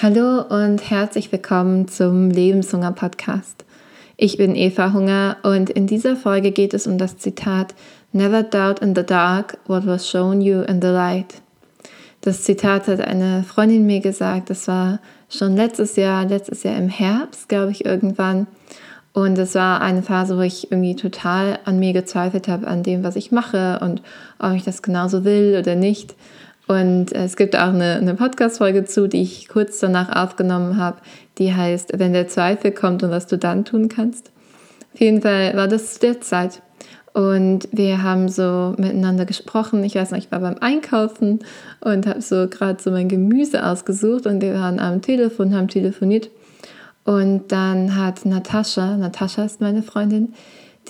Hallo und herzlich willkommen zum Lebenshunger Podcast. Ich bin Eva Hunger und in dieser Folge geht es um das Zitat Never doubt in the dark what was shown you in the light. Das Zitat hat eine Freundin mir gesagt, das war schon letztes Jahr, letztes Jahr im Herbst, glaube ich, irgendwann. Und es war eine Phase, wo ich irgendwie total an mir gezweifelt habe, an dem, was ich mache und ob ich das genauso will oder nicht. Und es gibt auch eine, eine Podcast-Folge zu, die ich kurz danach aufgenommen habe, die heißt, wenn der Zweifel kommt und was du dann tun kannst. Auf jeden Fall war das zu der Zeit. Und wir haben so miteinander gesprochen. Ich weiß noch, ich war beim Einkaufen und habe so gerade so mein Gemüse ausgesucht und wir waren am Telefon, haben telefoniert. Und dann hat Natascha, Natascha ist meine Freundin,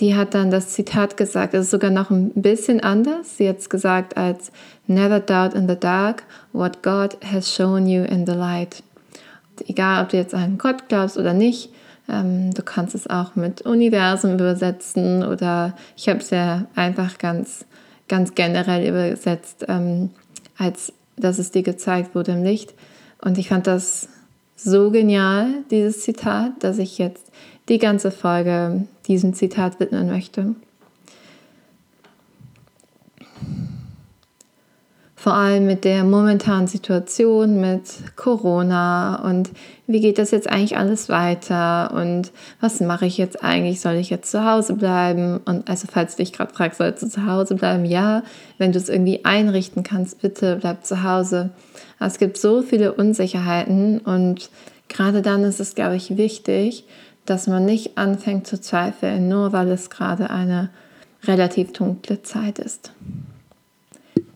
die hat dann das Zitat gesagt, es ist sogar noch ein bisschen anders. Sie hat es gesagt als Never doubt in the dark what God has shown you in the light. Egal, ob du jetzt an Gott glaubst oder nicht, ähm, du kannst es auch mit Universum übersetzen oder ich habe es ja einfach ganz, ganz generell übersetzt, ähm, als dass es dir gezeigt wurde im Licht. Und ich fand das so genial, dieses Zitat, dass ich jetzt die ganze Folge diesem Zitat widmen möchte. Vor allem mit der momentanen Situation mit Corona und wie geht das jetzt eigentlich alles weiter und was mache ich jetzt eigentlich? Soll ich jetzt zu Hause bleiben? Und also falls du dich gerade fragst, sollst du zu Hause bleiben? Ja, wenn du es irgendwie einrichten kannst, bitte bleib zu Hause. Es gibt so viele Unsicherheiten und gerade dann ist es, glaube ich, wichtig, dass man nicht anfängt zu zweifeln, nur weil es gerade eine relativ dunkle Zeit ist.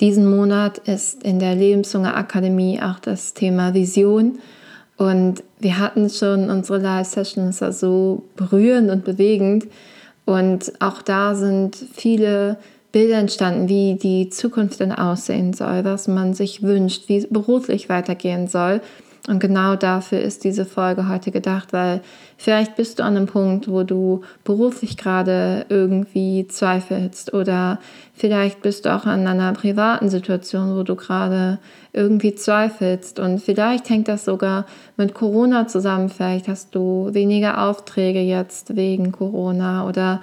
Diesen Monat ist in der Lebenshunger Akademie auch das Thema Vision. Und wir hatten schon unsere Live-Session, es war so berührend und bewegend. Und auch da sind viele Bilder entstanden, wie die Zukunft dann aussehen soll, was man sich wünscht, wie es beruflich weitergehen soll. Und genau dafür ist diese Folge heute gedacht, weil vielleicht bist du an einem Punkt, wo du beruflich gerade irgendwie zweifelst oder vielleicht bist du auch an einer privaten Situation, wo du gerade irgendwie zweifelst und vielleicht hängt das sogar mit Corona zusammen. Vielleicht hast du weniger Aufträge jetzt wegen Corona oder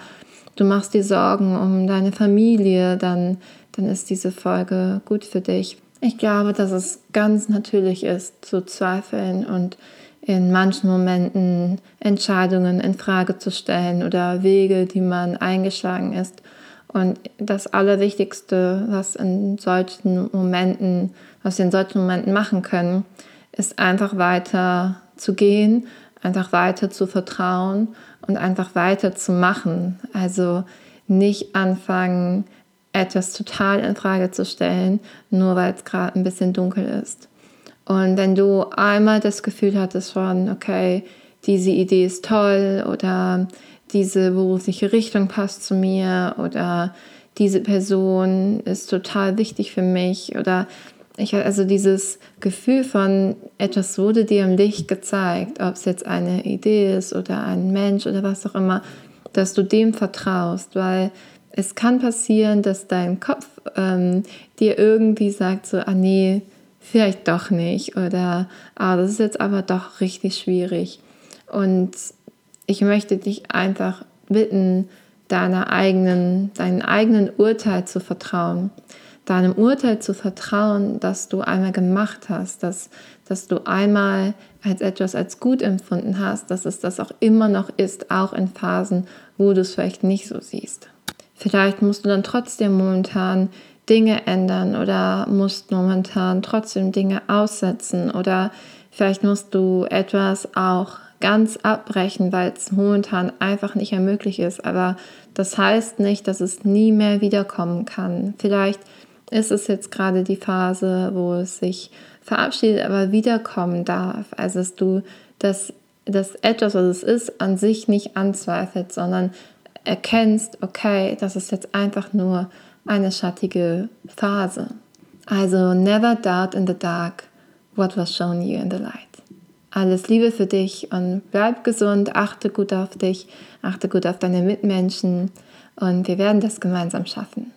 du machst dir Sorgen um deine Familie, dann, dann ist diese Folge gut für dich. Ich glaube, dass es ganz natürlich ist, zu zweifeln und in manchen Momenten Entscheidungen in Frage zu stellen oder Wege, die man eingeschlagen ist. Und das Allerwichtigste, was in solchen Momenten, was wir in solchen Momenten machen können, ist einfach weiter zu gehen, einfach weiter zu vertrauen und einfach weiter zu machen. Also nicht anfangen, etwas total in Frage zu stellen, nur weil es gerade ein bisschen dunkel ist. Und wenn du einmal das Gefühl hattest von, okay, diese Idee ist toll oder diese berufliche Richtung passt zu mir oder diese Person ist total wichtig für mich oder ich also dieses Gefühl von etwas wurde dir im Licht gezeigt, ob es jetzt eine Idee ist oder ein Mensch oder was auch immer, dass du dem vertraust, weil es kann passieren, dass dein Kopf ähm, dir irgendwie sagt, so, ah nee, vielleicht doch nicht oder ah, das ist jetzt aber doch richtig schwierig. Und ich möchte dich einfach bitten, deiner eigenen, deinem eigenen Urteil zu vertrauen. Deinem Urteil zu vertrauen, dass du einmal gemacht hast, dass, dass du einmal als etwas als gut empfunden hast, dass es das auch immer noch ist, auch in Phasen, wo du es vielleicht nicht so siehst. Vielleicht musst du dann trotzdem momentan Dinge ändern oder musst momentan trotzdem Dinge aussetzen oder vielleicht musst du etwas auch ganz abbrechen, weil es momentan einfach nicht mehr möglich ist. Aber das heißt nicht, dass es nie mehr wiederkommen kann. Vielleicht ist es jetzt gerade die Phase, wo es sich verabschiedet, aber wiederkommen darf. Also dass du das, das etwas, was es ist, an sich nicht anzweifelt, sondern erkennst, okay, das ist jetzt einfach nur eine schattige Phase. Also never doubt in the dark what was shown you in the light. Alles Liebe für dich und bleib gesund, achte gut auf dich, achte gut auf deine Mitmenschen und wir werden das gemeinsam schaffen.